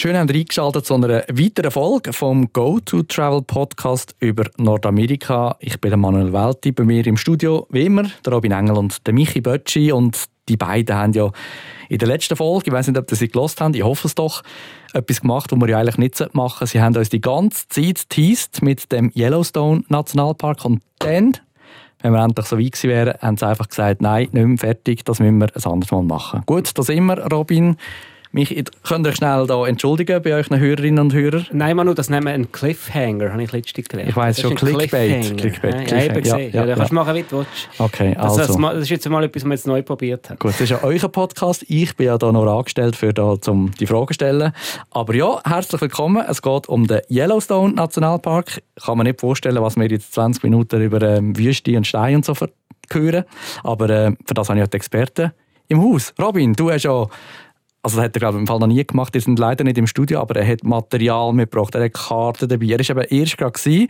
Schön haben Sie eingeschaltet zu einer weiteren Folge vom Go-To-Travel Podcast über Nordamerika. Ich bin Manuel Welti, bei mir im Studio wie immer der Robin Engel und der Michi Bötschi und die beiden haben ja in der letzten Folge, ich weiß nicht, ob Sie sie gelost haben, ich hoffe es doch, etwas gemacht, was wir ja eigentlich nicht machen sollten. Sie haben uns die ganze Zeit teased mit dem Yellowstone Nationalpark und dann, wenn wir endlich so weit gewesen wären, haben sie einfach gesagt, nein, nicht mehr fertig, das müssen wir ein anderes Mal machen. Gut, das immer, Robin. Mich, könnt ihr euch schnell da entschuldigen bei euch Hörerinnen und Hörern? Nein, Manu, das nennen wir einen Cliffhanger, habe ich letztens gelernt. Ich weiss schon, Clickbait. Clickbait. Clickbait. Ja, ja, ja, ja, ja, kannst machen, wie du willst. Okay, also. Das, das, ist jetzt mal etwas, was wir jetzt neu probiert haben. Gut, das ist ja euer Podcast. Ich bin ja da noch angestellt, für da, um die Fragen zu stellen. Aber ja, herzlich willkommen. Es geht um den Yellowstone Nationalpark. Kann man nicht vorstellen, was wir jetzt 20 Minuten über ähm, Wüste und Stein und so hören. Aber äh, für das habe ich auch die Experten im Haus. Robin, du hast ja also das hat er glaube ich im Fall noch nie gemacht, wir sind leider nicht im Studio, aber er hat Material mitgebracht, er hat Karten dabei, er war eben erst gerade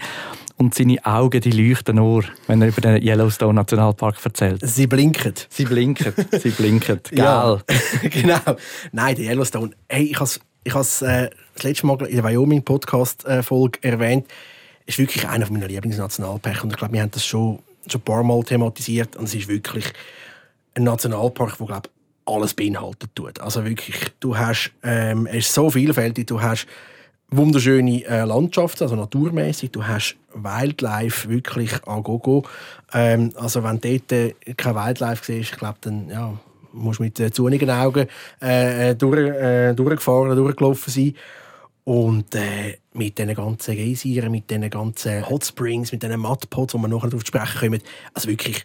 und seine Augen die leuchten nur, wenn er über den Yellowstone Nationalpark erzählt. Sie blinken. Sie blinken, sie blinken, gell? Ja, genau. Nein, der Yellowstone, hey, ich habe ich es äh, das letzte Mal in der Wyoming-Podcast-Folge äh, erwähnt, ist wirklich einer meiner Lieblingsnationalparks. Und ich glaube, wir haben das schon, schon ein paar Mal thematisiert. Und es ist wirklich ein Nationalpark, der glaube alles beinhaltet tut. Also wirklich, du hast, ähm, es ist so vielfältig, du hast wunderschöne äh, Landschaften, also naturmäßig. Du hast Wildlife wirklich an Gogo. Ähm, also wenn du dort äh, kein Wildlife siehst, ich glaube, dann ja, musst du mit äh, zunigen Augen äh, äh, durch, äh, durchgefahren, durchgelaufen sein. Und äh, mit diesen ganzen Geysiren, mit diesen ganzen Hot Springs, mit diesen Mudpots, wo wir nachher darauf sprechen kommen, also wirklich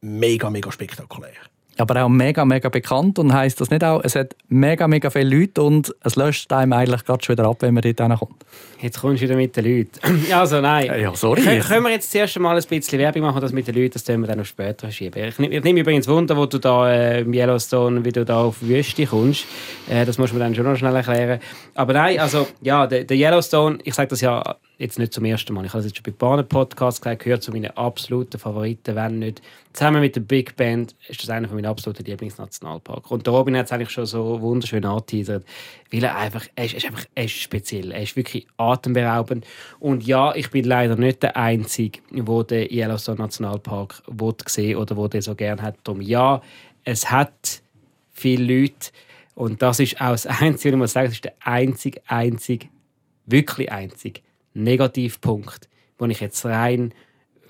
mega, mega spektakulär aber auch mega, mega bekannt und heisst das nicht auch, es hat mega, mega viele Leute und es löscht einem eigentlich gerade schon wieder ab, wenn man dort hinkommt. Jetzt kommst du wieder mit den Leuten. also nein. Ja, sorry. Können, können wir jetzt zuerst mal ein bisschen Werbung machen, das mit den Leuten, das können wir dann noch später schieben. Ich, ich nehme übrigens Wunder, wo du da äh, im Yellowstone, wie du da auf Wüste kommst. Äh, das muss man dann schon noch schnell erklären. Aber nein, also ja, der, der Yellowstone, ich sage das ja jetzt nicht zum ersten Mal. Ich habe es jetzt schon bei Bahnen Podcasts gesagt, gehört zu meinen absoluten Favoriten, wenn nicht. Zusammen mit der Big Band ist das einer meiner absoluten Lieblingsnationalparks. Und der Robin hat es eigentlich schon so wunderschön angeteasert, weil er einfach, er ist, er ist einfach, er ist speziell. Er ist wirklich atemberaubend. Und ja, ich bin leider nicht der Einzige, der den Yellowstone Nationalpark sehen oder wo der so gerne hat. Darum ja, es hat viele Leute und das ist auch das Einzige, ich muss sagen, das ist der einzige, einzige, wirklich einzige Negativpunkt, den ich jetzt rein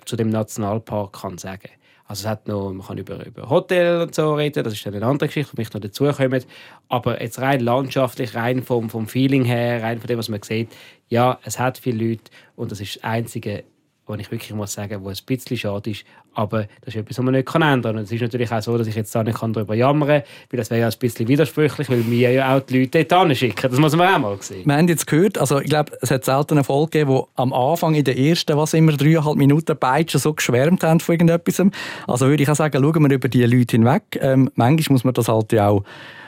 zu dem Nationalpark kann sagen also es hat noch, man kann über, über Hotel und so reden, das ist dann eine andere Geschichte, die mich noch dazukommen. Aber jetzt rein landschaftlich, rein vom, vom Feeling her, rein von dem, was man sieht, ja, es hat viele Leute und das ist das einzige wo ich wirklich muss sagen, wo ein bisschen schade ist, aber das ist etwas, was man nicht ändern kann. Es ist natürlich auch so, dass ich jetzt da nicht darüber jammern kann, weil das wäre ja ein bisschen widersprüchlich, weil wir ja auch die Leute dort schicken. Das muss man auch mal sehen. Wir haben jetzt gehört, also ich glaube, es hat selten eine Folge gegeben, wo am Anfang in den ersten, was immer, dreieinhalb Minuten beide schon so geschwärmt haben von irgendetwas. Also würde ich auch sagen, schauen wir über die Leute hinweg. Ähm, manchmal muss man das halt ja auch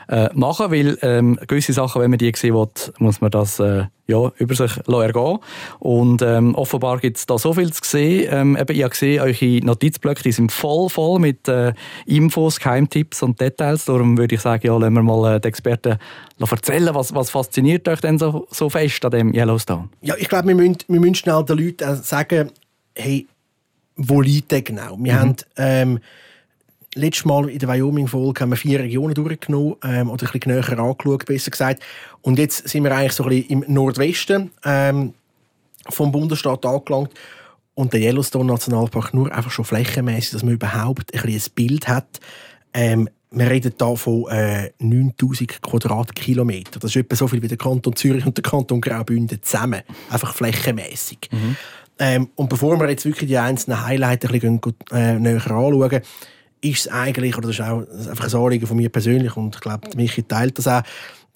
äh, machen, weil ähm, gewisse Sachen, wenn man die sehen will, muss man das äh, ja, über sich ergehen Und ähm, offenbar gibt es da so viel zu sehen. Ähm, eben, ich habe gesehen, eure Notizblöcke die sind voll, voll mit äh, Infos, Geheimtipps und Details. Darum würde ich sagen, ja, lassen wir mal äh, den Experten erzählen, was, was fasziniert euch denn so, so fest an dem Yellowstone? Ja, ich glaube, wir müssen, wir müssen schnell den Leuten sagen, hey, wo liegt der genau? Wir mhm. haben ähm, letztes Mal in der Wyoming-Folge haben wir vier Regionen durchgenommen ähm, oder ein bisschen näher angeschaut, besser gesagt. Und jetzt sind wir eigentlich so ein bisschen im Nordwesten ähm, vom Bundesstaat angelangt. Und der Yellowstone Nationalpark nur einfach schon flächenmäßig, dass man überhaupt ein, ein Bild hat. Ähm, wir reden hier von äh, 9000 Quadratkilometer. Das ist etwa so viel wie der Kanton Zürich und der Kanton Graubünden zusammen. Einfach flächenmäßig. Mhm. Ähm, und bevor wir jetzt wirklich die einzelnen Highlights ein bisschen äh, näher anschauen, ist es eigentlich, oder das ist auch einfach ein Anliegen von mir persönlich und ich glaube, Michi teilt das auch,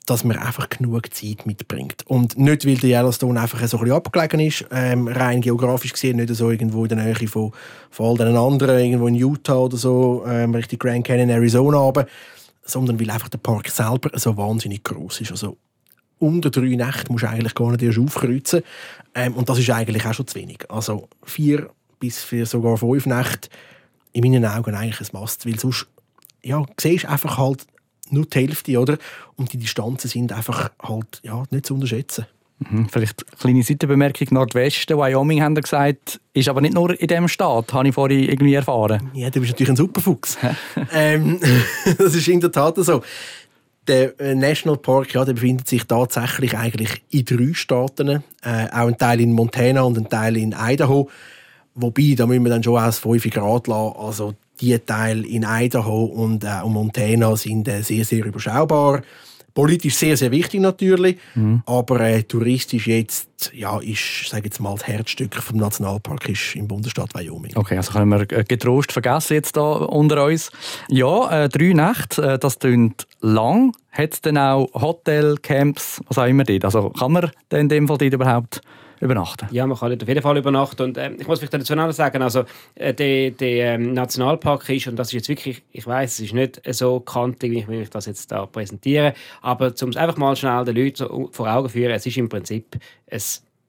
dass man einfach genug Zeit mitbringt. Und nicht, weil der Yellowstone einfach so ein bisschen abgelegen ist, ähm, rein geografisch gesehen, nicht so irgendwo in der Nähe von, von all den anderen, irgendwo in Utah oder so, ähm, Richtung Grand Canyon, Arizona aber sondern weil einfach der Park selber so wahnsinnig groß ist. Also unter drei Nächte musst du eigentlich gar nicht erst aufkreuzen. Ähm, und das ist eigentlich auch schon zu wenig. Also vier bis vier, sogar fünf Nächte in meinen Augen eigentlich ein Must, weil sonst ja, siehst einfach halt nur die Hälfte, oder? Und die Distanzen sind einfach halt ja, nicht zu unterschätzen. Mhm, vielleicht eine kleine Seitenbemerkung. Nordwesten, Wyoming, haben sie gesagt, ist aber nicht nur in diesem Staat, habe ich vorhin irgendwie erfahren. Ja, du bist natürlich ein Superfuchs. ähm, das ist in der Tat so. Der äh, National Park ja, der befindet sich tatsächlich eigentlich in drei Staaten. Äh, auch ein Teil in Montana und ein Teil in Idaho. Wobei, da müssen wir dann schon aus 5 Grad lassen. Also die Teile in Idaho und äh, Montana sind äh, sehr, sehr überschaubar. Politisch sehr, sehr wichtig natürlich, mhm. aber äh, touristisch jetzt, ja, ist, sage jetzt mal, das Herzstück vom Nationalpark ist im Bundesstaat Wyoming. Okay, also können wir äh, getrost vergessen jetzt da unter uns. Ja, äh, drei Nächte, äh, das klingt lang. Hat es denn auch Hotel, Camps, was auch immer dort? Also kann man denn in dem Fall dort überhaupt übernachten. Ja, man kann auf jeden Fall übernachten. Und äh, ich muss vielleicht dazu noch sagen, also äh, der, der ähm, Nationalpark ist, und das ist jetzt wirklich, ich weiß, es ist nicht so kantig, wie ich, wie das jetzt da präsentiere, aber um es einfach mal schnell den Leuten so vor Augen führen, es ist im Prinzip, ein,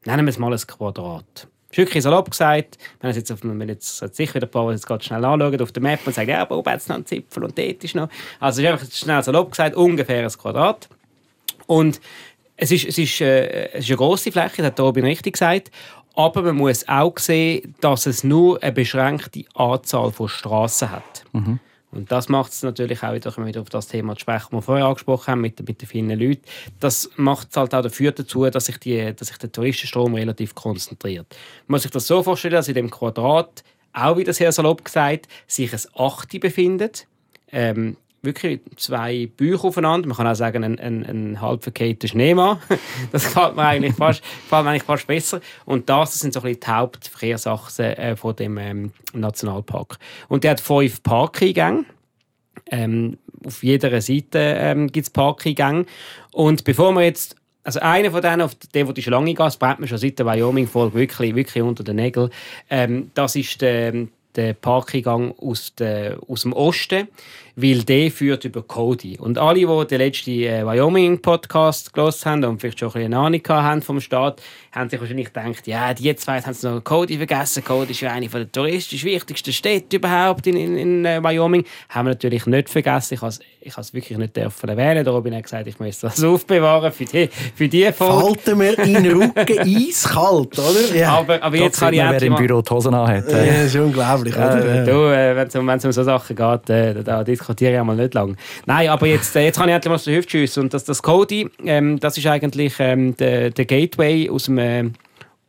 nennen wir es mal ein Quadrat. ist wirklich salopp gesagt, wenn es jetzt, auf, wenn jetzt sicher wieder ein paar jetzt gerade schnell anschauen auf der Map und sagen, ja, oben es noch einen Zipfel und dort ist noch. Also es ist einfach schnell salopp gesagt, ungefähr ein Quadrat. Und es ist, es ist, äh, es ist eine grosse Fläche, das hat Robin richtig gesagt. Aber man muss auch sehen, dass es nur eine beschränkte Anzahl von Straßen hat. Mhm. Und das macht es natürlich auch wieder, wieder auf das Thema sprechen, das wir vorher angesprochen haben, mit, mit den vielen Leuten. Das macht es halt auch dafür dazu, dass sich, die, dass sich der Touristenstrom relativ konzentriert. Man muss sich das so vorstellen, dass in dem Quadrat, auch wieder sehr salopp gesagt, sich ein Achte befindet. Ähm, wirklich zwei Bücher aufeinander. Man kann auch sagen, ein, ein, ein halb verkehrter Schneemann. das gefällt mir eigentlich fast, gefällt mir eigentlich fast besser. Und das sind so ein bisschen die Hauptverkehrsachsen äh, von dem ähm, Nationalpark. Und der hat fünf Parkeingänge. Ähm, auf jeder Seite ähm, gibt es Parkeingänge. Und bevor wir jetzt also einer von denen, auf den, wo die Schlange geht, das brennt mir schon seit der Wyoming-Folge wirklich, wirklich unter den Nägeln. Ähm, das ist der, der Parkeingang aus, der, aus dem Osten weil der führt über Cody. Und alle, die den letzten äh, Wyoming-Podcast gelesen haben und vielleicht schon ein bisschen eine Ahnung haben vom Staat, haben sich wahrscheinlich gedacht, ja, die zwei haben noch Cody vergessen. Cody ist ja eine der touristisch wichtigsten Städte überhaupt in, in, in äh, Wyoming. Haben wir natürlich nicht vergessen. Ich habe ich es wirklich nicht dürfen erwähnen. Darum habe ich gesagt, ich muss das aufbewahren für die, für die Folge. Falten wir in den Rücken eiskalt, oder? Ja. Aber, aber jetzt kann ich wer im Büro die Hosen anhat. Ja, das ist unglaublich, oder? Ja, du, äh, wenn es um, um so Sachen geht, äh, da diskutiere ich einmal nicht lang. Nein, aber jetzt, äh, jetzt kann ich endlich mal Hüfte schiessen. Und das, das Cody, ähm, das ist eigentlich ähm, der, der Gateway aus dem äh,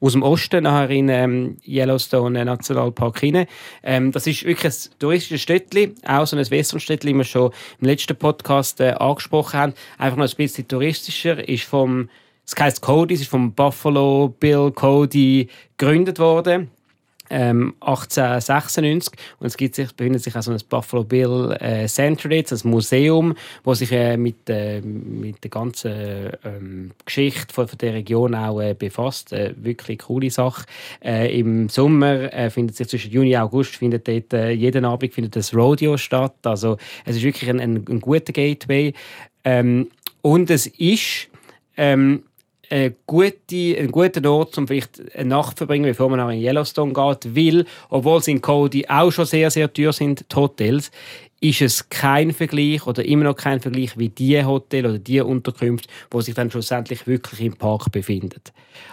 aus dem Osten nachher in ähm, Yellowstone Nationalpark hinein. Ähm, das ist wirklich ein touristisches Städtchen, auch so ein Westernstädtchen, wie wir schon im letzten Podcast äh, angesprochen haben. Einfach noch ein bisschen touristischer, ist vom, es heißt Cody, es ist vom Buffalo Bill Cody gegründet worden ähm, 1896 und es gibt sich, befindet sich also ein Buffalo Bill äh, Center jetzt, ein Museum, wo sich äh, mit, äh, mit der ganzen ähm, Geschichte von, von, der Region auch äh, befasst. Äh, wirklich coole Sache. Äh, Im Sommer findet sich zwischen Juni und August findet dort jeden Abend findet das Rodeo statt. Also es ist wirklich ein, ein, ein guter Gateway ähm, und es ist ähm, ein, gute, ein guter Ort, um vielleicht eine Nacht zu verbringen, bevor man nach in Yellowstone geht, weil, obwohl sie in Cody auch schon sehr, sehr teuer sind, die Hotels, ist es kein Vergleich oder immer noch kein Vergleich wie die Hotel oder die Unterkünfte, wo sich dann schlussendlich wirklich im Park befinden.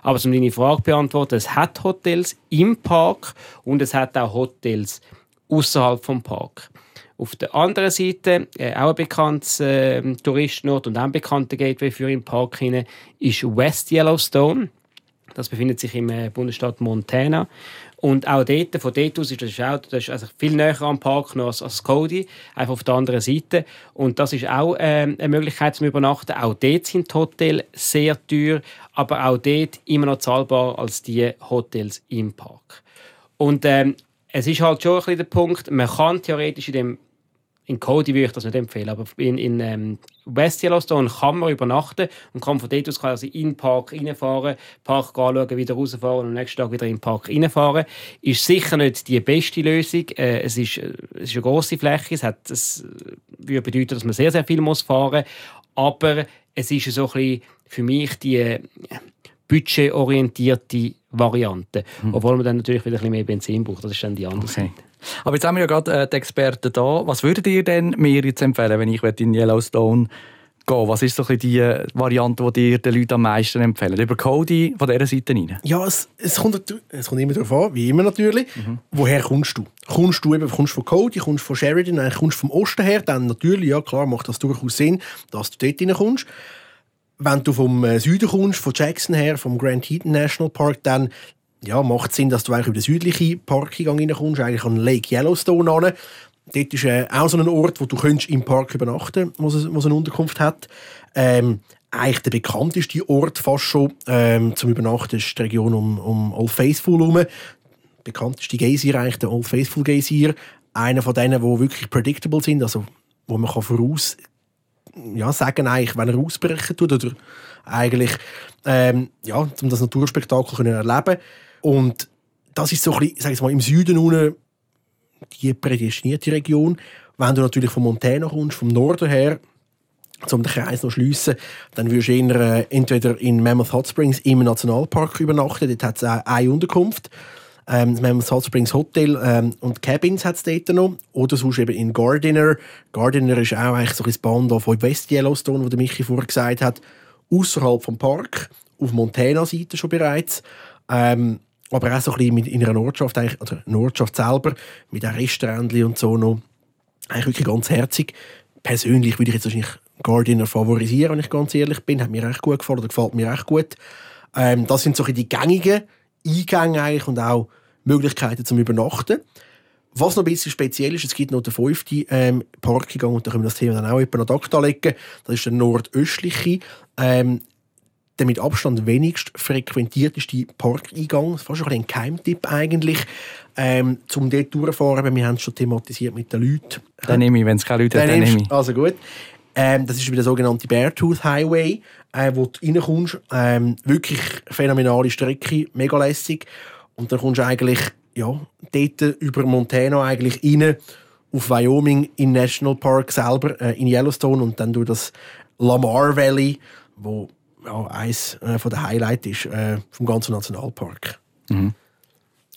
Aber um deine Frage beantworten, es hat Hotels im Park und es hat auch Hotels außerhalb vom Park. Auf der anderen Seite, äh, auch ein bekanntes äh, Touristenort und auch ein bekannter Gateway für den Park hinein, ist West Yellowstone. Das befindet sich im äh, Bundesstaat Montana. Und auch dort, von dort aus ist das, auch, das ist also viel näher am Park noch als, als Cody, einfach auf der anderen Seite. Und das ist auch äh, eine Möglichkeit zum Übernachten. Auch dort sind die Hotels sehr teuer, aber auch dort immer noch zahlbar als die Hotels im Park. Und ähm, es ist halt schon ein bisschen der Punkt, man kann theoretisch in dem in Cody würde ich das nicht empfehlen, aber in, in ähm, West Yellowstone kann man übernachten und kann von dort aus quasi in den Park reinfahren, Park anschauen, wieder rausfahren und am nächsten Tag wieder in den Park reinfahren. Ist sicher nicht die beste Lösung. Äh, es, ist, äh, es ist eine grosse Fläche, es, hat, es würde bedeuten, dass man sehr, sehr viel muss fahren muss, aber es ist so ein bisschen für mich die äh, budgetorientierte Variante. Hm. Obwohl man dann natürlich wieder ein bisschen mehr Benzin braucht. Das ist dann die andere okay. Seite. Aber jetzt haben wir ja gerade äh, die Experten da. Was würdet ihr denn mir jetzt empfehlen, wenn ich in Yellowstone gehen Was ist so die äh, Variante, die dir den Leuten am meisten empfehlen? Über Cody von dieser Seite rein? Ja, es, es, kommt, es kommt immer darauf an, wie immer natürlich. Mhm. Woher kommst du? Kommst du eben kommst von Cody, kommst von Sheridan, eigentlich kommst vom Osten her, dann natürlich, ja klar, macht das durchaus Sinn, dass du dort reinkommst. Wenn du vom äh, Süden kommst, von Jackson her, vom Grand Teton National Park, dann ja, macht Sinn, dass du eigentlich über den südlichen Parkeingang reinkommst, eigentlich an Lake Yellowstone an. Dort ist äh, auch so ein Ort, wo du im Park übernachten kannst, wo es eine Unterkunft hat. Ähm, eigentlich der bekannteste Ort fast schon ähm, zum Übernachten ist die Region um, um Old Faithful herum. Der bekannteste Geysir eigentlich der Old Faithful Geysir. Einer von denen, die wirklich predictable sind, also wo man kann voraus ja, sagen eigentlich, wenn er ausbrechen tut oder eigentlich ähm, ja, um das Naturspektakel können erleben und das ist so ein bisschen, sag ich mal, im Süden unten die prädestinierte Region. Wenn du natürlich von Montana kommst, vom Norden her, um den Kreis noch zu schliessen, dann würdest du eher, äh, entweder in Mammoth Hot Springs im Nationalpark übernachten. Dort hat es eine Unterkunft. Ähm, das Mammoth Hot Springs Hotel ähm, und Cabins hat es dort noch. Oder sonst eben in Gardiner. Gardiner ist auch eigentlich so ein Band von West Yellowstone, wo der Michi vorher gesagt hat, außerhalb vom Park, auf Montana-Seite schon bereits. Ähm, aber auch so ein bisschen in einer Ortschaft, eigentlich, oder Ortschaft selber, mit einem Restaurant und so noch. Eigentlich wirklich ganz herzig. Persönlich würde ich jetzt wahrscheinlich Gardiner favorisieren, wenn ich ganz ehrlich bin. Hat mir echt gut gefallen oder gefällt mir echt gut. Ähm, das sind so die gängigen Eingänge eigentlich und auch Möglichkeiten zum Übernachten. Was noch ein bisschen speziell ist, es gibt noch den fünften ähm, Parkeingang und da können wir das Thema dann auch etwa noch Takt anlegen. Das ist der nordöstliche. Ähm, der mit Abstand wenigst frequentierteste Parkeingang. Das ist fast ein Geheimtipp eigentlich, ähm, um dort durchzufahren. Wir haben es schon thematisiert mit den Leuten. Dann nehme ich, wenn es keine Leute hat, dann nehme ich. Also gut. Ähm, das ist der sogenannte Beartooth Highway, äh, wo du reinkommst. Ähm, wirklich phänomenale Strecke, mega lässig. Und dann kommst du eigentlich ja, dort über Montana eigentlich rein auf Wyoming in National Park selber, äh, in Yellowstone und dann durch das Lamar Valley, wo ja, eines äh, der Highlights ist äh, vom ganzen Nationalpark. Mhm.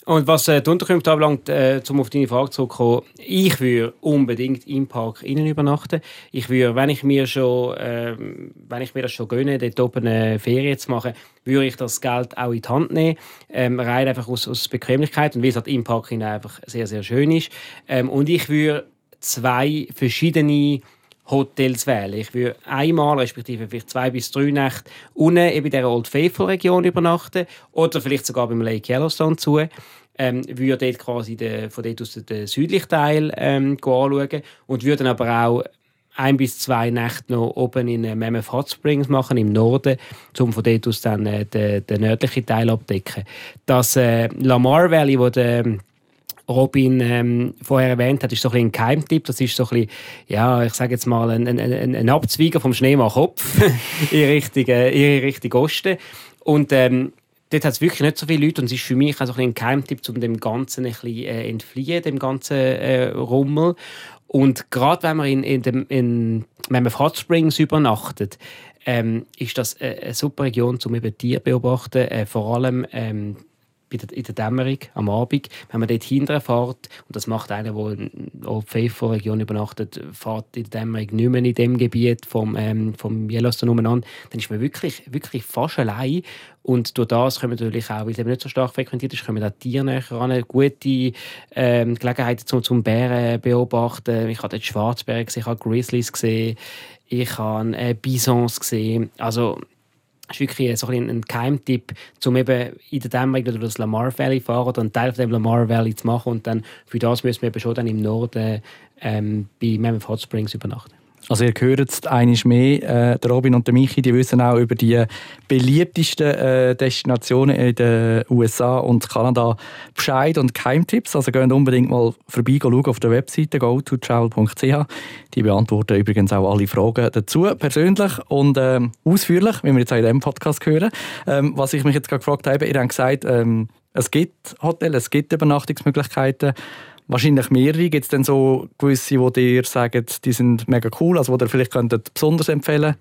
Und was äh, die Unterkünfte anbelangt, äh, um auf deine Frage zurückzukommen, ich würde unbedingt im Park innen übernachten. Ich würde, wenn ich mir schon, äh, wenn ich mir das schon gönne, dort oben eine Ferien zu machen, würde ich das Geld auch in die Hand nehmen. Ähm, rein einfach aus, aus Bequemlichkeit und weil es halt im Park einfach sehr, sehr schön ist. Ähm, und ich würde zwei verschiedene Hotels wählen. Ich würde einmal, respektive vielleicht zwei bis drei Nächte unten in der Old Faithful Region übernachten oder vielleicht sogar beim Lake Yellowstone zu. Ähm, würde dort quasi den, von dort aus den südlichen Teil ähm, anschauen und würde dann aber auch ein bis zwei Nächte noch oben in äh, Mammoth Hot Springs machen, im Norden, um von dort aus dann äh, den, den nördlichen Teil abdecken. Das äh, Lamar Valley, wo der Robin ähm, vorher erwähnt hat, ist so ein, ein Geheimtipp. Das ist so ein bisschen, ja, ich sage jetzt mal, ein, ein, ein Abzweiger vom Schneemann-Kopf in Richtung, äh, in Richtung Osten. Und ähm, dort hat es wirklich nicht so viele Leute und es ist für mich auch so ein, ein Geheimtipp, um dem Ganzen ein bisschen äh, entfliehen, dem ganzen äh, Rummel. Und gerade wenn man in, in, dem, in Mammoth Hot Springs übernachtet, ähm, ist das eine, eine super Region, um eben Tiere zu beobachten. Äh, vor allem ähm, in der Dämmerung am Abend, wenn man dort hinterfährt, und das macht einer, der in der Faithful-Region übernachtet, fährt in der Dämmerung nicht mehr in dem Gebiet vom, ähm, vom Yellowstone umeinander, dann ist man wirklich, wirklich fast allein. Und durch das können wir natürlich auch, weil es eben nicht so stark frequentiert ist, können wir da Tiere näher ran, gute ähm, Gelegenheiten zum, zum Bären beobachten. Ich habe dort Schwarzbären gesehen, ich habe Grizzlies gesehen, ich habe äh, Bisons gesehen. Also ist wirklich so ein, ein Geheimtipp, um eben in der Dämmerung durch das Lamar Valley fahren oder einen Teil von dem Lamar Valley zu machen und dann für das müssen wir eben schon dann im Norden ähm, bei Mammoth Hot Springs übernachten. Also ihr hört jetzt einiges mehr, äh, der Robin und der Michi, die wissen auch über die beliebtesten äh, Destinationen in den USA und Kanada Bescheid und Keimtipps. Also geht unbedingt mal vorbei schauen auf der Webseite go2travel.ch. Die beantworten übrigens auch alle Fragen dazu, persönlich und ähm, ausführlich, wie wir jetzt auch in diesem Podcast hören. Ähm, was ich mich jetzt gerade gefragt habe, ihr habt gesagt, ähm, es gibt Hotels, es gibt Übernachtungsmöglichkeiten wahrscheinlich mehrere. Gibt es denn so gewisse, wo dir sagen, die sind mega cool, also wo ihr vielleicht könntet besonders empfehlen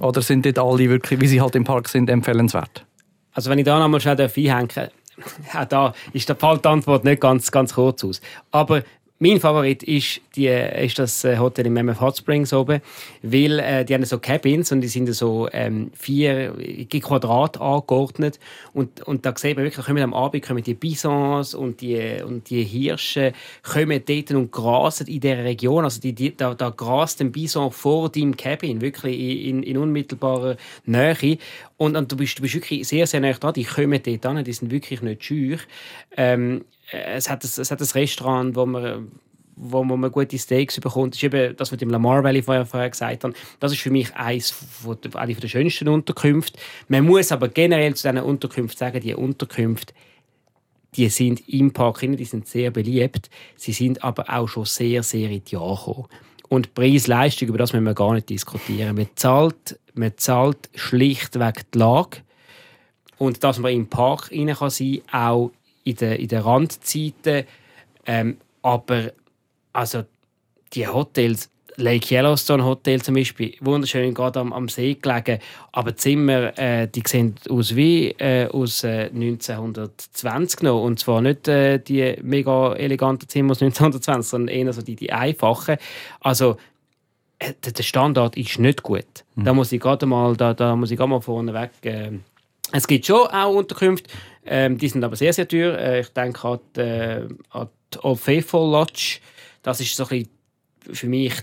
Oder sind dort alle wirklich, wie sie halt im Park sind, empfehlenswert? Also wenn ich da nochmal schnell einhängen ja, da ist die Antwort nicht ganz, ganz kurz aus. Aber mein Favorit ist, die, ist das äh, Hotel in Mammoth Hot Springs oben, weil äh, die haben so Cabins und die sind so ähm, vier Quadrat angeordnet und, und da sieht man wirklich, kommen am Abend kommen die Bisons und die, und die Hirsche kommen dort und grasen in dieser Region, also die, die, da, da grast ein Bison vor deinem Cabin, wirklich in, in unmittelbarer Nähe. Und, und du, bist, du bist wirklich sehr, sehr nah dran, die kommen dort an, die sind wirklich nicht scheu. Ähm, äh, es, hat ein, es hat ein Restaurant, wo man wo man gute Steaks bekommt, das ist eben das, was ich im Lamar Valley vorher, vorher gesagt habe. Das ist für mich eines von der, eine der schönsten Unterkünfte. Man muss aber generell zu diesen Unterkünften sagen, die Unterkünfte, die sind im Park die sind sehr beliebt. Sie sind aber auch schon sehr, sehr in die Jahre. Und Preis-Leistung, über das müssen wir gar nicht diskutieren. Man zahlt, man zahlt schlichtweg die Lage. Und dass man im Park rein kann auch in den, in den Randzeiten. Ähm, aber also die Hotels, Lake Yellowstone Hotel zum Beispiel, wunderschön gerade am, am See gelegen, aber die Zimmer, äh, die sehen aus wie äh, aus äh, 1920 noch und zwar nicht äh, die mega eleganten Zimmer aus 1920, sondern eher so die, die einfachen. Also äh, der Standard ist nicht gut. Mhm. Da muss ich gerade mal, da, da muss ich gerade mal vorneweg äh, es gibt schon auch Unterkünfte, ähm, die sind aber sehr, sehr teuer. Äh, ich denke an die, äh, an die Old Faithful Lodge. Das ist so für mich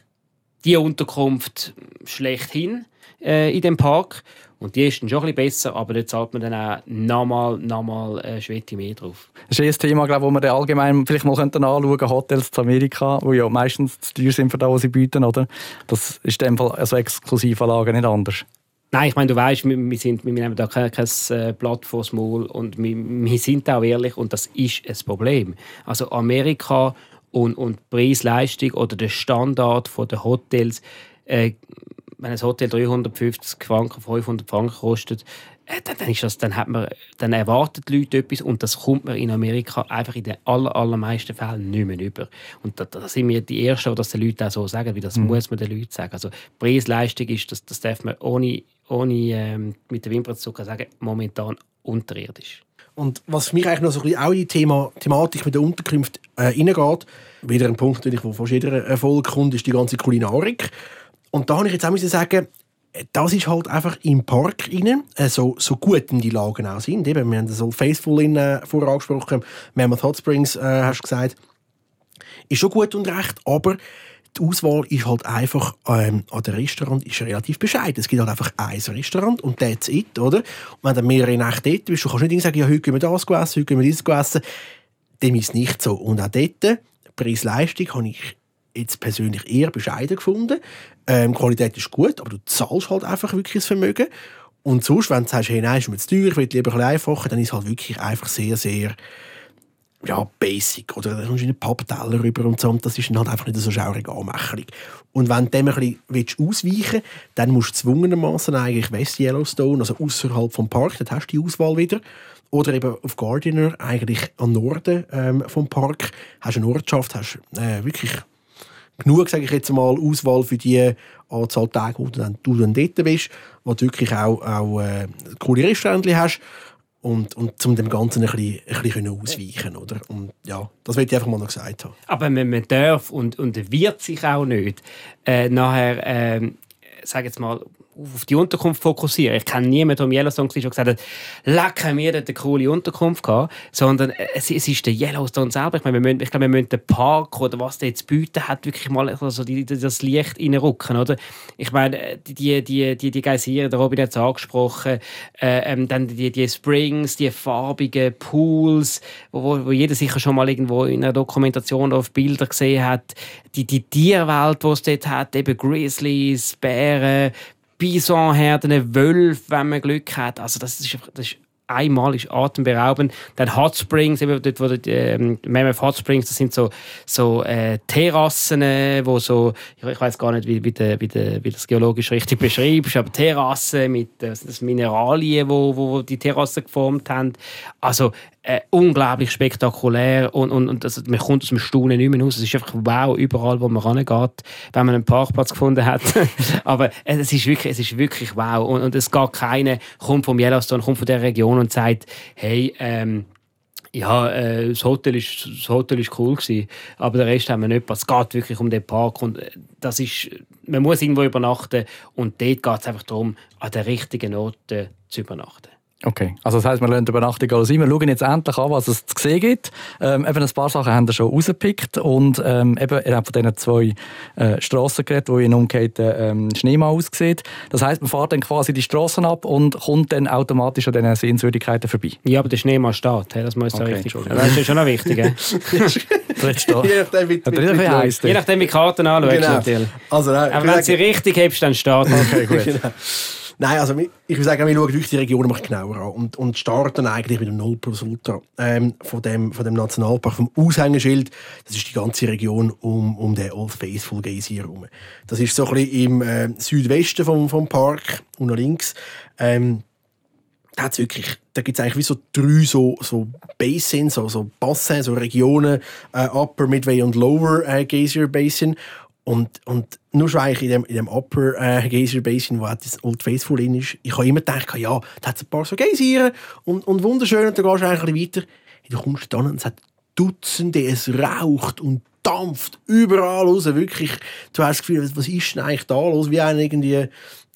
die Unterkunft schlechthin äh, in dem Park. Und die ist dann schon ein besser, aber dort zahlt man dann auch nochmal, nochmal äh, Schwette mehr drauf. Das ist ein Thema, glaube ich, das wir allgemein vielleicht mal anschauen könnten, Hotels zu Amerika, die ja meistens zu teuer sind für das, was sie bieten, oder? Das ist in dem Fall also Exklusivanlagen nicht anders. Nein, ich meine, du weißt, wir, wir, sind, wir nehmen da kein, kein äh, Blatt vors Maul und wir, wir sind auch ehrlich und das ist ein Problem. Also Amerika und, und Preis-Leistung oder der Standard der Hotels, äh, wenn ein Hotel 350 Franken, 500 Franken kostet, dann, dann, ist das, dann, hat man, dann erwarten die Leute etwas und das kommt man in Amerika einfach in den aller, allermeisten Fällen nicht mehr über. Und da, da sind wir die Ersten, die das den Leuten auch so sagen, wie das mhm. muss man den Leuten sagen. Also Preis-Leistung ist, das, das darf man ohne ohne ähm, mit der Wimper zu sagen, momentan unterirdisch. Und was für mich eigentlich noch so ein bisschen auch in die Thema, Thematik mit der Unterkunft äh, reingeht, wieder ein Punkt, natürlich, wo fast jeder Erfolg kommt, ist die ganze Kulinarik. Und da habe ich jetzt auch sagen, das ist halt einfach im Park rein, äh, so, gut die Lagen auch sind. Eben, wir haben so Faithful in, äh, vorher angesprochen, Mammoth Hot Springs, äh, hast du gesagt, ist schon gut und recht, aber die Auswahl ist halt einfach ähm, an dem Restaurant ist relativ bescheiden. Es gibt halt einfach ein Restaurant und that's it, oder? Und wenn du mehrere Nächte dort bist, du kannst nicht sagen, ja, heute gehen wir das essen, heute gehen wir dieses essen. Dem ist nicht so. Und auch dort, Preis-Leistung, habe ich jetzt persönlich eher bescheiden gefunden. Ähm, Qualität ist gut, aber du zahlst halt einfach wirklich das Vermögen. Und sonst, wenn du sagst, hey, nein, ist mir zu teuer, ich will lieber ein einfacher, dann ist es halt wirklich einfach sehr, sehr ja, basic. Oder dann kommst du in einen Pappteller rüber und so. Und das ist dann halt einfach nicht so schaurig anmächtig. Und wenn du dem ein bisschen ausweichen willst, dann musst du zwungenermaßen eigentlich West Yellowstone, also außerhalb vom Park, dort hast du die Auswahl wieder. Oder eben auf Gardiner, eigentlich am Norden ähm, vom Park, hast eine Ortschaft, hast äh, wirklich genug, sage ich jetzt mal, Auswahl für die Anzahl Tage, wo du dann, du dann dort bist, wo du wirklich auch, auch äh, coole Restaurants hast und, und um dem Ganzen ein bisschen, ein bisschen ausweichen oder? Und ja, das wollte ich einfach mal noch gesagt haben. Aber man, man darf und, und wird sich auch nicht äh, nachher, äh, sage jetzt mal, auf die Unterkunft fokussieren. Ich kenne niemanden, der im Yellowstone war, der gesagt hat, lecker, wir eine coole Unterkunft gehabt, sondern es, es ist der Yellowstone selber. Ich, meine, wir müssen, ich glaube, wir müssen den Park oder was der jetzt bieten hat, wirklich mal also die, das Licht reinrücken, oder? Ich meine, die, die, die, die Geysire, der Robin hat es angesprochen, äh, ähm, dann die, die Springs, die farbigen Pools, wo, wo jeder sicher schon mal irgendwo in einer Dokumentation oder auf Bilder gesehen hat, die, die Tierwelt, die es dort hat, eben Grizzlies, Bären, Bisonherden, Wölfe, wenn man Glück hat. Also das ist, das ist einmal ist atemberaubend. Dann Hot Springs, eben dort, wo die, ähm, Mammoth Hot Springs, das sind so, so äh, Terrassen, wo so, ich, ich weiß gar nicht, wie, wie, de, wie, de, wie das geologisch richtig beschreibst, aber Terrassen mit äh, Mineralien, wo, wo die Terrassen geformt haben. Also äh, unglaublich spektakulär und, und, und das, man kommt aus dem Staunen nicht mehr raus. Es ist einfach wow, überall, wo man rangeht, wenn man einen Parkplatz gefunden hat. Aber es ist wirklich, es ist wirklich wow. Und, und es geht keiner, kommt vom Yellowstone, kommt von der Region und sagt, hey, ähm, Ja, äh, das, Hotel ist, das Hotel ist cool gewesen, aber der Rest haben wir nicht. Es geht wirklich um den Park und äh, das ist, man muss irgendwo übernachten und dort geht es einfach darum, an den richtigen Orten zu übernachten. Okay, also das heisst, wir lassen die Übernachtung alles ein. Wir schauen jetzt endlich an, was es zu sehen gibt. Ähm, eben ein paar Sachen haben wir schon rausgepickt und ähm, eben, ihr habt von diesen zwei äh, Strassen geredet, wo in umgekehrten ähm, Schneemann aussieht. Das heisst, man fährt dann quasi die Strassen ab und kommt dann automatisch an diesen Sehenswürdigkeiten vorbei. Ja, aber der Schneemann steht, das muss okay, richtig Das ist schon noch wichtig. Je nachdem, wie, wie, wie, wie Je nachdem, wie Karten anschaust. Genau. Also, nein, aber wenn du sie richtig hebst, dann steht Okay, gut. genau. Nein, also ich würde sagen, wir schauen wirklich die Region genauer an und, und starten eigentlich mit dem Null plus Ultra ähm, von, dem, von dem Nationalpark, vom Aushängeschild. Das ist die ganze Region um, um den Old Faithful Geysir herum. Das ist so ein bisschen im äh, Südwesten vom, vom Park und nach links. Ähm, da wirklich, da gibt es eigentlich wie so drei so, so Basins, so, so Bassins, so Regionen, äh, Upper, Midway und Lower äh, Geysir Basin. Und, und nur schon eigentlich in dem, in dem Upper äh, Geyser Basin, wo das Old Faithful in ist, ich habe immer gedacht, ja, da hat es ein paar so Geysiren und, und wunderschön, und dann gehst du eigentlich weiter. Du kommst dann und es hat Dutzende, es raucht und dampft überall raus, wirklich. Du hast das Gefühl, was ist denn eigentlich da los, wie einer irgendwie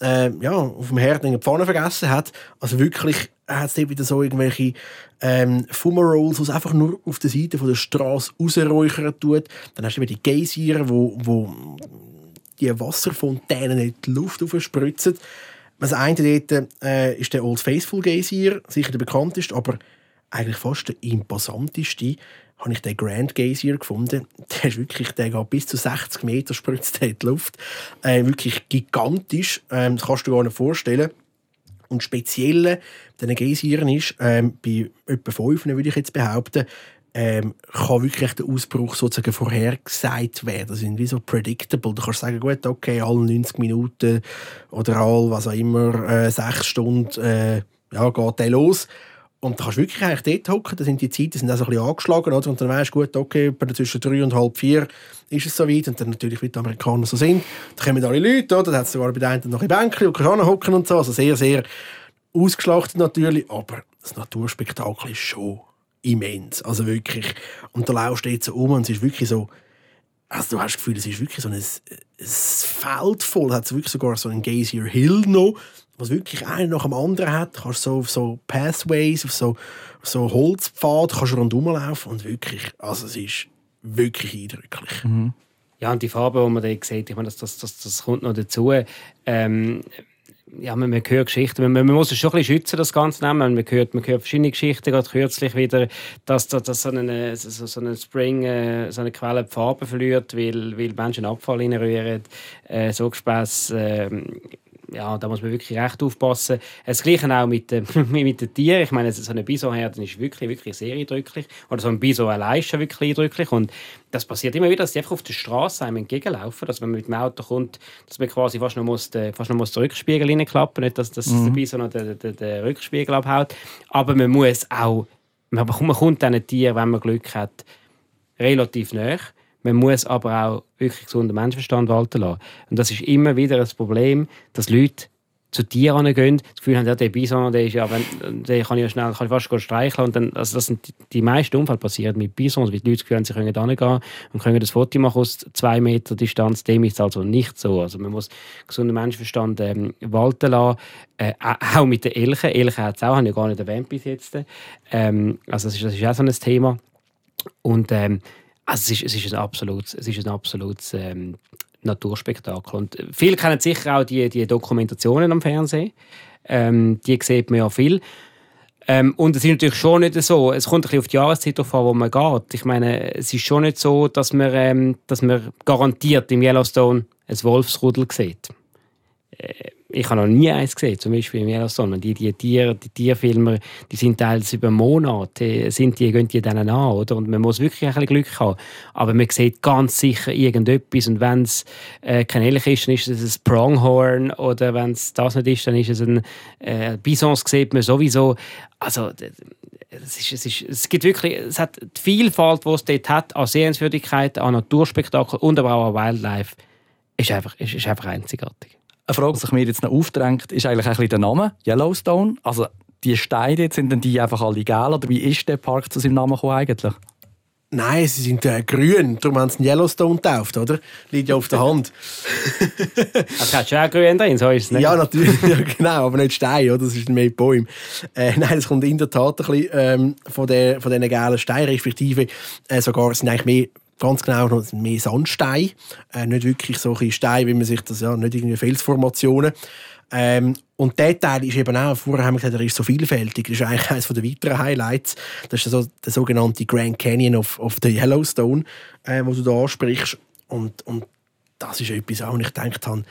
äh, ja, auf dem Herd eine Pfanne vergessen hat. Also wirklich hat es dort wieder so irgendwelche ähm, Fumarolls, die es einfach nur auf der Seite von der Straße rausräuchern tut. Dann hast du wieder die Geysire, wo, wo die Wasserfontänen in die Luft aufspritzen. Das eine dort äh, ist der Old Faithful Geysir, sicher der bekannteste, aber eigentlich fast der imposanteste habe ich den Grand Geysir gefunden. Der ist wirklich, der geht bis zu 60 Meter spritzt in die Luft. Äh, wirklich gigantisch. Ähm, das kannst du dir gar nicht vorstellen. Und speziell bei diesen Geysiren ist, ähm, bei etwa fünf, würde ich jetzt behaupten, ähm, kann wirklich der Ausbruch sozusagen vorhergesagt werden. Das sind wie so predictable. Du kannst sagen, gut, okay, alle 90 Minuten oder alle, was auch immer, äh, sechs Stunden, äh, ja, geht der los. Und da kannst du wirklich eigentlich dort hocken, da sind die Zeiten sind auch so ein bisschen angeschlagen, oder? und dann weißt du, gut, okay, zwischen drei und halb vier ist es soweit, und dann natürlich, wie die Amerikaner so sind, da kommen alle Leute, oder? da hat es sogar bei den einen noch ein Bänkchen und kannst hocken und so, also sehr, sehr ausgeschlachtet natürlich, aber das Naturspektakel ist schon immens, also wirklich, und da laufst du jetzt so um und es ist wirklich so, also du hast das Gefühl, es ist wirklich so ein, ein Feld voll, es hat wirklich sogar so einen Gazier Hill noch, was wirklich einer nach dem anderen hat. Du kannst so auf so Pathways, auf so, so Holzpfad kannst du rundherum laufen und wirklich, also es ist wirklich eindrücklich. Mhm. Ja, und die Farbe, die man da sieht, ich meine, das, das, das, das kommt noch dazu. Ähm, ja, man, man hört Geschichten, man, man, muss es schon ein bisschen schützen, das Ganze nehmen. Man hört, man hört verschiedene Geschichten, gerade kürzlich wieder, dass, dass, dass so, eine, so, so ein Spring, äh, so eine Quelle die Farbe verliert, weil, weil Menschen Abfall reinrühren, äh, so Gespäss, äh, ja, da muss man wirklich recht aufpassen. Das Gleiche auch mit, äh, mit den Tieren. Ich meine, so eine Bisonherde ist wirklich, wirklich sehr eindrücklich. Oder so ein Bison allein ist schon wirklich eindrücklich. Und das passiert immer wieder, dass sie einfach auf der Straße einem entgegenlaufen. Dass wenn man mit dem Auto kommt, dass man quasi fast noch, muss, den, fast noch muss den Rückspiegel reinklappen Nicht, dass, dass mhm. der Bison noch den, den, den Rückspiegel abhaut. Aber man muss auch, man kommt diesen Tieren, wenn man Glück hat, relativ näher. Man muss aber auch wirklich gesunden Menschenverstand walten lassen. Und das ist immer wieder ein Problem, dass Leute zu Tieren gehen, das Gefühl haben, ja, der Bison, der, ist ja, wenn, der kann ja schnell, kann fast streicheln. Und dann, also das sind die, die meisten Unfälle passieren mit Bisons, weil die Leute das Gefühl haben, sie können da gehen und können das Foto machen aus zwei Meter Distanz. Dem ist also nicht so. Also man muss gesunden Menschenverstand ähm, walten lassen. Äh, auch mit den Elchen. Elchen hat es auch, habe ich gar nicht erwähnt bis jetzt. Ähm, also das ist, das ist auch so ein Thema. Und ähm, also es ist, es ist ein absolutes, es ist ein absolutes ähm, Naturspektakel. Und viele kennen sicher auch die, die Dokumentationen am Fernsehen. Ähm, die sieht man ja viel. Ähm, und es ist natürlich schon nicht so, es kommt ein bisschen auf die Jahreszeit drauf an, wo man geht. Ich meine, es ist schon nicht so, dass man, ähm, dass man garantiert im Yellowstone ein Wolfsrudel sieht. Äh, ich habe noch nie eins gesehen, zum Beispiel im Yellowstone. Die, die, Tier, die Tierfilmer, die sind teils über Monate, sind die, gehen die denen an, oder? Und man muss wirklich ein bisschen Glück haben. Aber man sieht ganz sicher irgendetwas. Und wenn es äh, kein Elch ist, dann ist es ein Pronghorn. Oder wenn es das nicht ist, dann ist es ein äh, Bisons, sieht man sowieso. Also, es, ist, es, ist, es gibt wirklich, es hat die Vielfalt, die es dort hat, an Sehenswürdigkeiten, an Naturspektakel und aber auch an Wildlife, ist einfach, ist, ist einfach einzigartig. Eine Frage, die sich mir jetzt noch aufdrängt, ist eigentlich ein bisschen der Name Yellowstone. Also die Steine, sind denn die einfach alle gelb oder wie ist der Park zu seinem Namen gekommen eigentlich? Nein, sie sind äh, grün, darum haben sie einen Yellowstone getauft, oder? Liegt ja auf der Hand. Es hat schon auch grün drin, so ist es nicht. Ja, natürlich, ja, genau, aber nicht Stein, oder? Das ist mehr Bäume. Äh, nein, es kommt in der Tat ein bisschen ähm, von, der, von diesen gelben Steinen, respektive äh, sogar es sind eigentlich mehr ganz genau noch mehr Sandstein, äh, nicht wirklich so ein Stein, wie man sich das ja nicht irgendwie Felsformationen. Ähm, und der Teil ist eben auch, vorher haben wir gesagt, er ist so vielfältig. Das ist eigentlich eines der weiteren Highlights. Das ist so der sogenannte Grand Canyon of, of the Yellowstone, äh, wo du da ansprichst. Und, und das ist etwas, auch ich gedacht habe,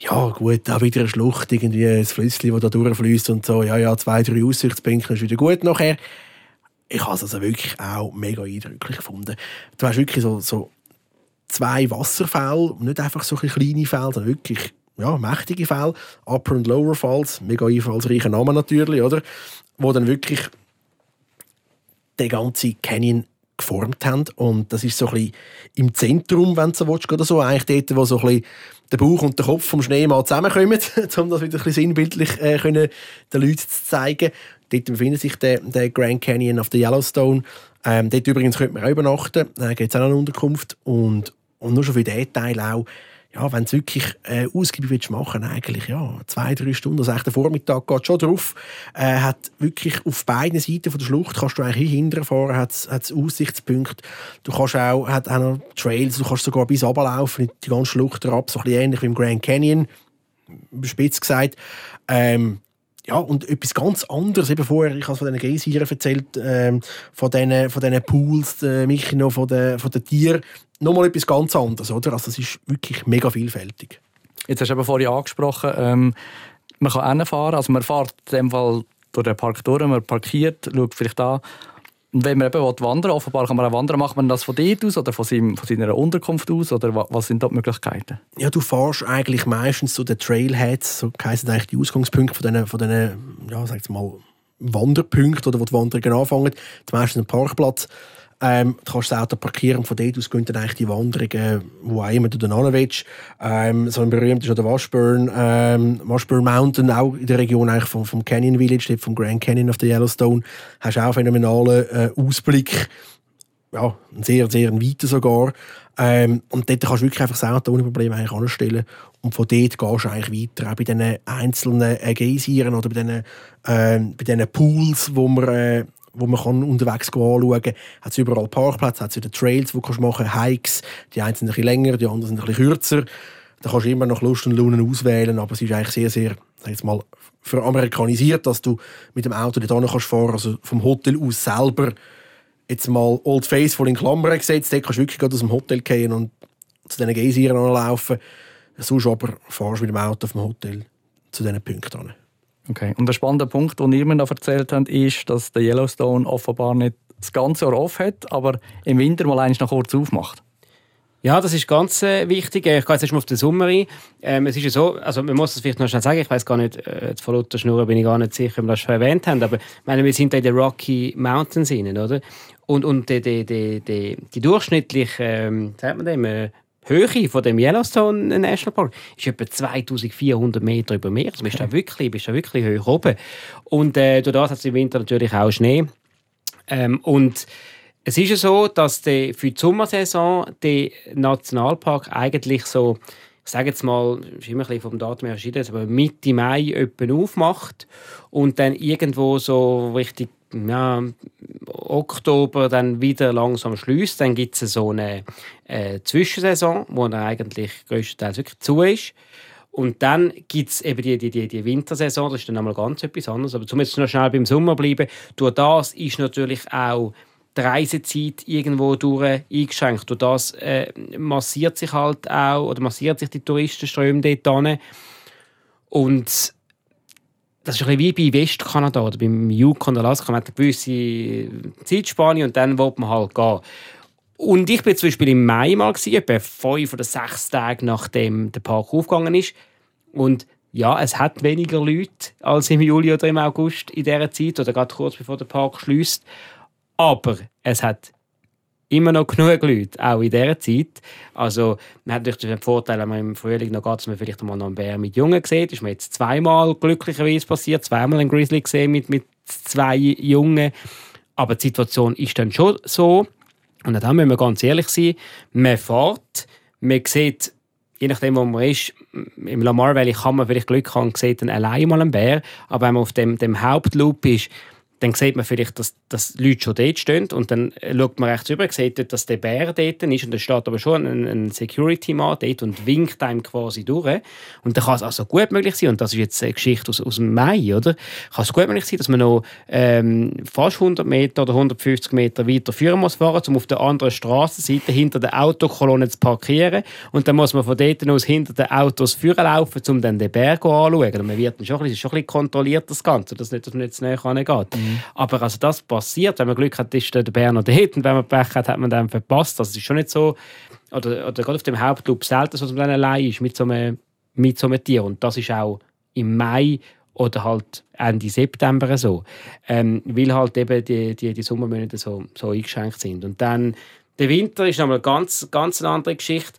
ja gut, da wieder eine Schlucht, irgendwie ein Flüsschen, das da durchfließt und so, ja, ja, zwei, drei Aussichtspunkte ist wieder gut nachher. Ich habe es also wirklich auch mega eindrücklich gefunden. Du hast wirklich so, so zwei Wasserfälle, nicht einfach so kleine Fälle, sondern wirklich ja, mächtige Fälle, Upper und Lower Falls, mega einfallsreicher Name natürlich, oder? Wo dann wirklich den ganzen Canyon geformt haben. Und das ist so ein bisschen im Zentrum, wenn du so willst, oder so, eigentlich dort, wo so ein bisschen der Bauch und der Kopf vom Schneemann zusammenkommen, um das wieder ein bisschen sinnbildlich äh, können, den Leuten zu zeigen. Dort befindet sich der, der Grand Canyon of the Yellowstone. Ähm, dort übrigens könnte man auch übernachten. Da gibt es auch eine Unterkunft. Und, und nur schon für diesen Teil auch ja, wenn du wirklich äh, ausgiebig willst machen eigentlich ja, zwei, drei Stunden, also der Vormittag geht schon drauf, äh, hat wirklich auf beiden Seiten von der Schlucht kannst du eigentlich hinterfahren, hat es Aussichtspunkte, du kannst auch, hat auch noch Trails, du kannst sogar bis runterlaufen, die ganze Schlucht herab, so ein bisschen ähnlich wie im Grand Canyon, spitz gesagt. Ähm, ja, und etwas ganz anderes, eben vorher, ich habe von diesen Geysiren erzählt, ähm, von diesen, von Pools, äh, mich noch von den, von den Tieren, nochmal etwas ganz anderes, oder? Also es ist wirklich mega vielfältig. Jetzt hast du eben vorhin angesprochen, ähm, man kann fahren, also man fährt in dem Fall durch den Park durch, man parkiert, schaut vielleicht an, und wenn man eben wandern will, offenbar kann man auch wandern, macht man das von dort aus oder von, seinem, von seiner Unterkunft aus? Oder was sind da die Möglichkeiten? Ja, du fährst eigentlich meistens zu den Trailheads, so heißen eigentlich die Ausgangspunkte von diesen, von diesen ja, sag mal, Wanderpunkten, oder wo die Wanderungen anfangen. Meistens ein Parkplatz. Ähm, du kannst das Auto parkieren und von dort aus gehen dann eigentlich die Wanderungen, wo auch immer du dann willst. Ähm, so ein berühmter ist der Washburn, ähm, Washburn Mountain, auch in der Region eigentlich vom, vom Canyon Village, vom Grand Canyon of the Yellowstone. Hast auch einen phänomenalen äh, Ausblick. Ja, ein sehr, sehr weiter sogar. Ähm, und dort kannst du wirklich einfach das Auto ohne Probleme eigentlich anstellen. Und von dort gehst du eigentlich weiter, auch bei diesen einzelnen äh, Geysiren oder bei diesen, äh, bei diesen Pools, wo man äh, wo man kann unterwegs anschauen kann. Hat es überall Parkplätze, hat es wieder Trails, die du machen kannst, Hikes. Die einen sind ein bisschen länger, die anderen sind ein bisschen kürzer. Da kannst du immer noch Lust und Laune auswählen, aber es ist eigentlich sehr, sehr, sag jetzt mal, veramerikanisiert, dass du mit dem Auto dort kannst fahren, also vom Hotel aus selber jetzt mal Old Faithful in Klammern gesetzt, dort kannst du wirklich aus dem Hotel gehen und zu diesen Geysiren anlaufen. Sonst aber fahrst du mit dem Auto vom Hotel zu diesen Punkten. Okay. Und der spannende Punkt, den ihr mir noch erzählt habt, ist, dass der Yellowstone offenbar nicht das ganze Jahr off hat, aber im Winter mal eins noch kurz aufmacht. Ja, das ist ganz äh, wichtig. Ich gehe jetzt erstmal auf den Sommer ein. Ähm, es ist ja so, also man muss das vielleicht noch schnell sagen, ich weiß gar nicht, äh, von Luther Schnurren bin ich gar nicht sicher, ob wir das schon erwähnt haben, aber meine, wir sind da in den Rocky Mountains innen, oder? Und, und die, die, die, die, die durchschnittliche, ähm, sagt man dem, äh, Höhe von dem Yellowstone National Park ist etwa 2400 Meter über Meer. Also bist du wirklich, bist du wirklich hoch oben. Und äh, durch das hat es im Winter natürlich auch Schnee. Ähm, und es ist ja so, dass die, für die Sommersaison der Nationalpark eigentlich so, ich sage jetzt mal, ist immer ein bisschen vom Datum her verschieden, aber Mitte Mai etwa aufmacht und dann irgendwo so richtig ja, Oktober dann wieder langsam schließt. Dann gibt es so eine äh, Zwischensaison, wo dann eigentlich größtenteils wirklich zu ist. Und dann gibt es eben die, die, die, Wintersaison, das ist dann einmal ganz etwas anderes. Aber zumindest noch schnell beim Sommer bleiben. Durch das ist natürlich auch die Reisezeit irgendwo durch eingeschränkt. Durch das äh, massiert sich halt auch, oder massiert sich die Touristenströme dort hin. Und das ist ein bisschen wie bei Westkanada oder beim Yukon oder Alaska. Man hat eine gewisse Zeitspanne und dann will man halt gehen. Und ich war zum Beispiel im Mai mal, gewesen, etwa fünf oder sechs Tage nachdem der Park aufgegangen ist. Und ja, es hat weniger Leute als im Juli oder im August in dieser Zeit oder gerade kurz bevor der Park schließt. Aber es hat immer noch genug Leute, auch in dieser Zeit. Also, man hat natürlich den Vorteil, wenn man im Frühling noch geht, dass man vielleicht mal noch einen Bär mit Jungen sieht. Das ist mir jetzt zweimal glücklicherweise passiert, zweimal einen Grizzly gesehen mit, mit zwei Jungen. Aber die Situation ist dann schon so. Und dann müssen wir ganz ehrlich sein, man fährt, man sieht je nachdem, wo man ist, im Lamar Valley kann man vielleicht Glück haben und sieht dann allein mal einen Bär. Aber wenn man auf dem, dem Hauptloop ist, dann sieht man vielleicht, dass, dass Leute schon dort stehen und dann schaut man rechts rüber, sieht dort, dass der Bär dort ist und da steht aber schon ein, ein Security-Mann dort und winkt einem quasi durch. Und dann kann es also gut möglich sein, und das ist jetzt eine Geschichte aus, aus dem Mai, oder? Kann es gut möglich sein, dass man noch ähm, fast 100 Meter oder 150 Meter weiter führen muss fahren, um auf der anderen Straßenseite hinter der Autokolonne zu parkieren und dann muss man von dort aus hinter den Autos führen laufen, um dann den Berg anzuschauen. Und man wird dann schon ein schon ein bisschen kontrolliert, das Ganze, dass man nicht zu näher geht. Mhm. Aber also das passiert, wenn man Glück hat, ist der Bär noch dort und wenn man Pech hat, hat man dann verpasst. Also es ist schon nicht so, oder, oder gerade auf dem Hauptloop selten, dass man dann allein ist mit so, einem, mit so einem Tier. Und das ist auch im Mai oder halt Ende September so, ähm, weil halt eben die, die, die Sommermonate so, so eingeschränkt sind. Und dann der Winter ist nochmal ganz, ganz eine andere Geschichte.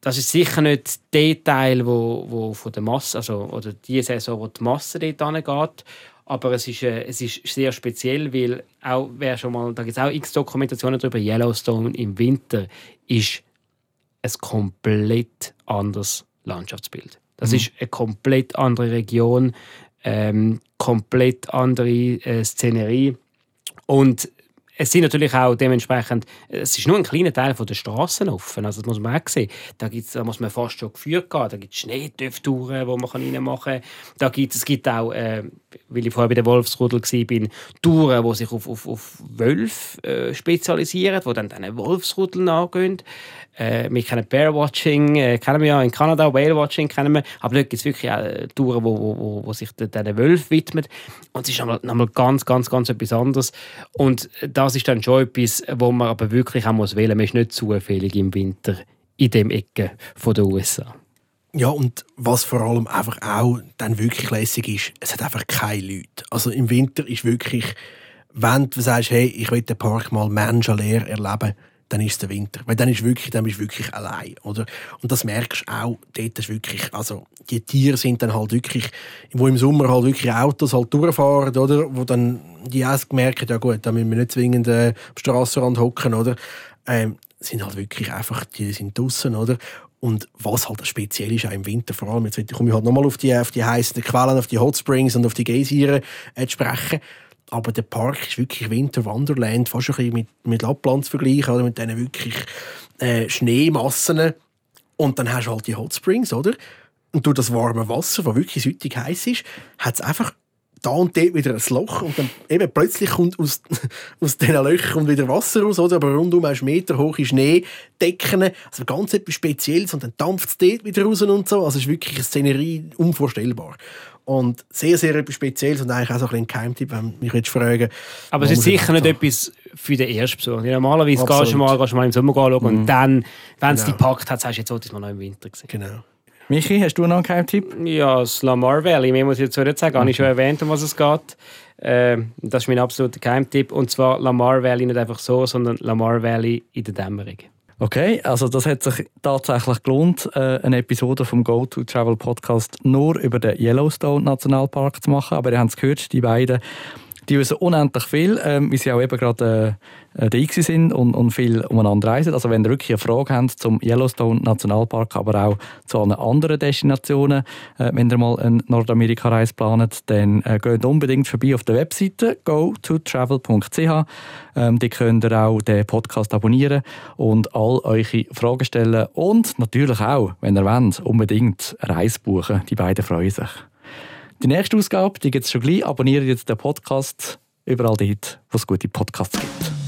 Das ist sicher nicht der Teil, wo, wo von der Masse, also oder die Saison, wo die Masse dort angeht. Aber es ist, äh, es ist sehr speziell, weil auch, wer schon mal, da gibt es auch x Dokumentationen darüber, Yellowstone im Winter ist ein komplett anderes Landschaftsbild. Das mhm. ist eine komplett andere Region, ähm, komplett andere äh, Szenerie. Und es sind natürlich auch dementsprechend, es ist nur ein kleiner Teil von der Straßen offen, also das muss man auch sehen. Da, gibt's, da muss man fast schon geführt gehen, da gibt es Schneetöpftouren, die man reinmachen kann. Da gibt, es gibt auch, äh, weil ich vorher bei der Wolfsrudel war, Touren, die sich auf, auf, auf Wölfe äh, spezialisieren, die dann diesen Wolfsrudel nachgehen. Äh, wir kennen Bearwatching, äh, kennen wir ja in Kanada, Whale-Watching kennen wir, aber dort gibt es wirklich auch Touren, wo, wo, wo, wo sich diesen Wölfen widmen. Und es ist nochmal, nochmal ganz, ganz, ganz etwas anderes. Und das ist dann schon etwas, wo man aber wirklich auch muss wählen muss. Man ist nicht zufällig im Winter in dem Ecke der USA. Ja, und was vor allem einfach auch dann wirklich lässig ist, es hat einfach keine Leute. Also im Winter ist wirklich, wenn du sagst, hey, ich will den Park mal menschenleer erleben, dann ist es der Winter. Weil dann ist wirklich, dann bist du wirklich allein, oder? Und das merkst du auch, dort ist wirklich, also die Tiere sind dann halt wirklich, wo im Sommer halt wirklich Autos halt durchfahren, oder? Wo dann die erst merken, ja gut, da müssen wir nicht zwingend äh, am Strassenrand hocken, oder? Ähm, sind halt wirklich einfach, die sind draußen, oder? Und was halt speziell ist, auch im Winter vor allem, jetzt komme ich halt nochmal auf die, auf die heißen Quellen, auf die Hot Springs und auf die Geysire äh, zu sprechen aber der Park ist wirklich Winter Wonderland, fast ein bisschen mit, mit Lappland zu vergleichen, oder? mit diesen wirklich äh, Schneemassen. Und dann hast du halt die Hot Springs, oder? Und durch das warme Wasser, das wirklich süttig heiß ist, hat es einfach da und dort wieder ein Loch und dann eben plötzlich kommt aus, aus diesen Löchern kommt wieder Wasser raus, oder? aber rundum hast du Meter hohe Schneedecken, also ganz etwas Spezielles und dann dampft es dort wieder raus und so, also es ist wirklich eine Szenerie unvorstellbar. Und sehr, sehr etwas Spezielles und eigentlich auch so ein, ein Geheimtipp, wenn mich jetzt fragen. Aber es ist sicher nicht etwas für den Erstbesuch. Normalerweise Absolut. gehst du mal, gehst du mal im Sommer anschauen mhm. und dann, wenn es genau. dich packt hat, sagst du, jetzt sollte ich mal noch im Winter sehen. Genau. Michi, hast du noch einen Geheimtipp? Ja, das Lamar Valley. Mehr muss ich dazu nicht sagen. Mhm. Habe ich schon erwähnt, um was es geht. Äh, das ist mein absoluter Geheimtipp. Und zwar Lamar Valley nicht einfach so, sondern Lamar Valley in der Dämmerung. Okay, also das hat sich tatsächlich gelohnt, äh, eine Episode vom Go to Travel Podcast nur über den Yellowstone Nationalpark zu machen. Aber ihr habt es gehört, die beiden die wissen unendlich viel, ähm, weil sie auch eben gerade äh, äh da sind und, und viel umeinander reisen. Also wenn ihr wirklich eine Frage habt zum Yellowstone Nationalpark, aber auch zu anderen Destinationen, äh, wenn ihr mal eine Nordamerika-Reise plant, dann äh, geht unbedingt vorbei auf der Webseite go to travel.ch. Ähm, die könnt ihr auch den Podcast abonnieren und all eure Fragen stellen und natürlich auch, wenn ihr wollt, unbedingt Reise buchen. Die beiden freuen sich. Die nächste Ausgabe, die gibt es schon gleich. Abonniert jetzt den Podcast überall dort, wo es gute Podcasts gibt.